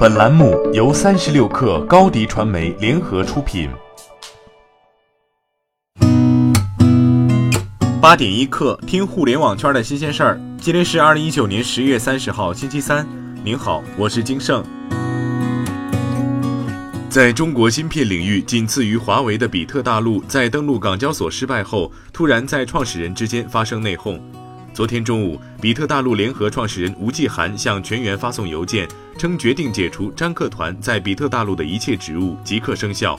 本栏目由三十六氪高低传媒联合出品。八点一刻，听互联网圈的新鲜事儿。今天是二零一九年十月三十号，星期三。您好，我是金盛。在中国芯片领域仅次于华为的比特大陆，在登陆港交所失败后，突然在创始人之间发生内讧。昨天中午，比特大陆联合创始人吴继寒向全员发送邮件，称决定解除张克团在比特大陆的一切职务，即刻生效。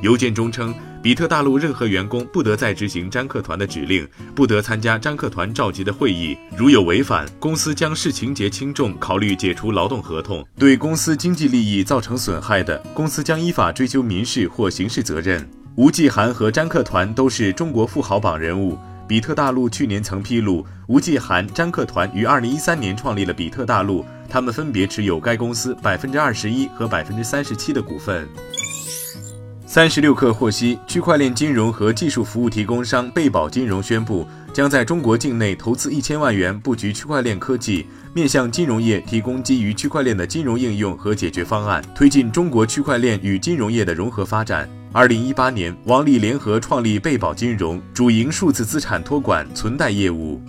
邮件中称，比特大陆任何员工不得再执行张克团的指令，不得参加张克团召集的会议。如有违反，公司将视情节轻重考虑解除劳动合同。对公司经济利益造成损害的，公司将依法追究民事或刑事责任。吴继寒和张克团都是中国富豪榜人物。比特大陆去年曾披露，吴继涵、张克团于二零一三年创立了比特大陆，他们分别持有该公司百分之二十一和百分之三十七的股份。三十六氪获悉，区块链金融和技术服务提供商贝宝金融宣布，将在中国境内投资一千万元布局区块链科技，面向金融业提供基于区块链的金融应用和解决方案，推进中国区块链与金融业的融合发展。二零一八年，王力联合创立贝宝金融，主营数字资产托管、存贷业务。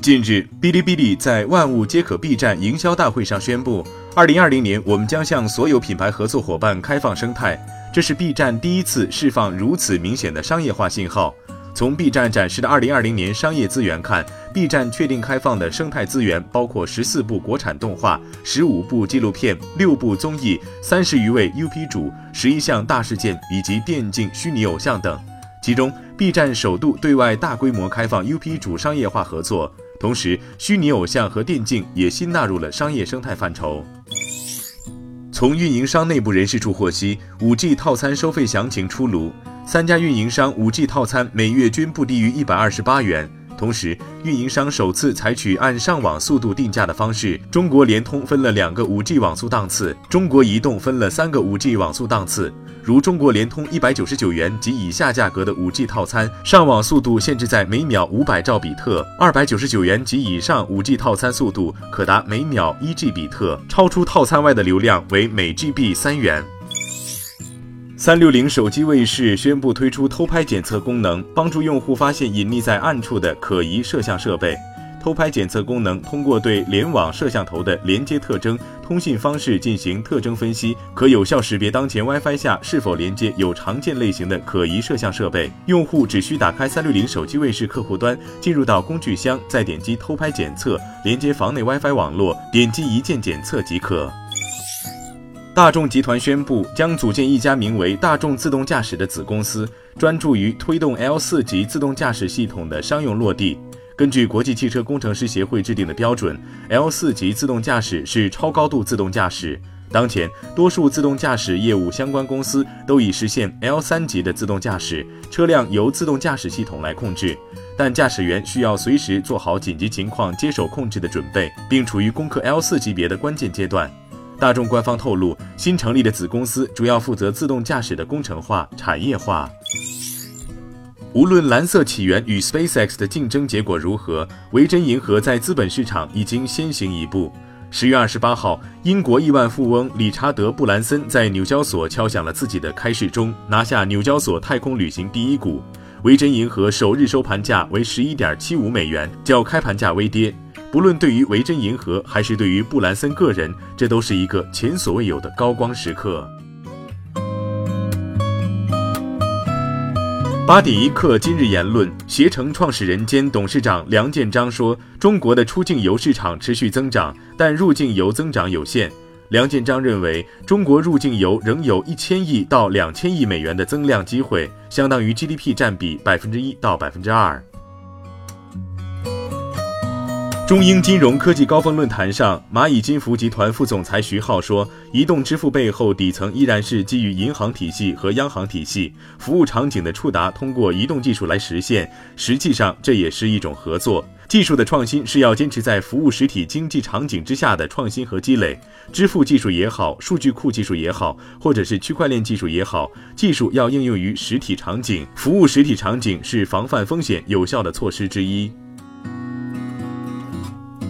近日，哔哩哔哩在万物皆可 B 站营销大会上宣布，二零二零年我们将向所有品牌合作伙伴开放生态，这是 B 站第一次释放如此明显的商业化信号。从 B 站展示的2020年商业资源看，B 站确定开放的生态资源包括十四部国产动画、十五部纪录片、六部综艺、三十余位 UP 主、十一项大事件以及电竞虚拟偶像等。其中，B 站首度对外大规模开放 UP 主商业化合作，同时虚拟偶像和电竞也新纳入了商业生态范畴。从运营商内部人士处获悉，5G 套餐收费详情出炉。三家运营商 5G 套餐每月均不低于一百二十八元。同时，运营商首次采取按上网速度定价的方式，中国联通分了两个 5G 网速档次，中国移动分了三个 5G 网速档次。如中国联通一百九十九元及以下价格的 5G 套餐，上网速度限制在每秒五百兆比特；二百九十九元及以上 5G 套餐速度可达每秒一 G 比特，超出套餐外的流量为每 GB 三元。三六零手机卫士宣布推出偷拍检测功能，帮助用户发现隐匿在暗处的可疑摄像设备。偷拍检测功能通过对联网摄像头的连接特征、通信方式进行特征分析，可有效识别当前 WiFi 下是否连接有常见类型的可疑摄像设备。用户只需打开三六零手机卫士客户端，进入到工具箱，再点击偷拍检测，连接房内 WiFi 网络，点击一键检测即可。大众集团宣布将组建一家名为“大众自动驾驶”的子公司，专注于推动 L 四级自动驾驶系统的商用落地。根据国际汽车工程师协会制定的标准，L 四级自动驾驶是超高度自动驾驶。当前，多数自动驾驶业务相关公司都已实现 L 三级的自动驾驶，车辆由自动驾驶系统来控制，但驾驶员需要随时做好紧急情况接手控制的准备，并处于攻克 L 四级别的关键阶段。大众官方透露，新成立的子公司主要负责自动驾驶的工程化、产业化。无论蓝色起源与 SpaceX 的竞争结果如何，维珍银河在资本市场已经先行一步。十月二十八号，英国亿万富翁理查德·布兰森在纽交所敲响了自己的开市钟，拿下纽交所太空旅行第一股。维珍银河首日收盘价为十一点七五美元，较开盘价微跌。不论对于维珍银河，还是对于布兰森个人，这都是一个前所未有的高光时刻。八点一刻，今日言论：携程创始人兼董事长梁建章说，中国的出境游市场持续增长，但入境游增长有限。梁建章认为，中国入境游仍有一千亿到两千亿美元的增量机会，相当于 GDP 占比百分之一到百分之二。中英金融科技高峰论坛上，蚂蚁金服集团副总裁徐浩说：“移动支付背后底层依然是基于银行体系和央行体系，服务场景的触达通过移动技术来实现。实际上，这也是一种合作。技术的创新是要坚持在服务实体经济场景之下的创新和积累。支付技术也好，数据库技术也好，或者是区块链技术也好，技术要应用于实体场景，服务实体场景是防范风险有效的措施之一。”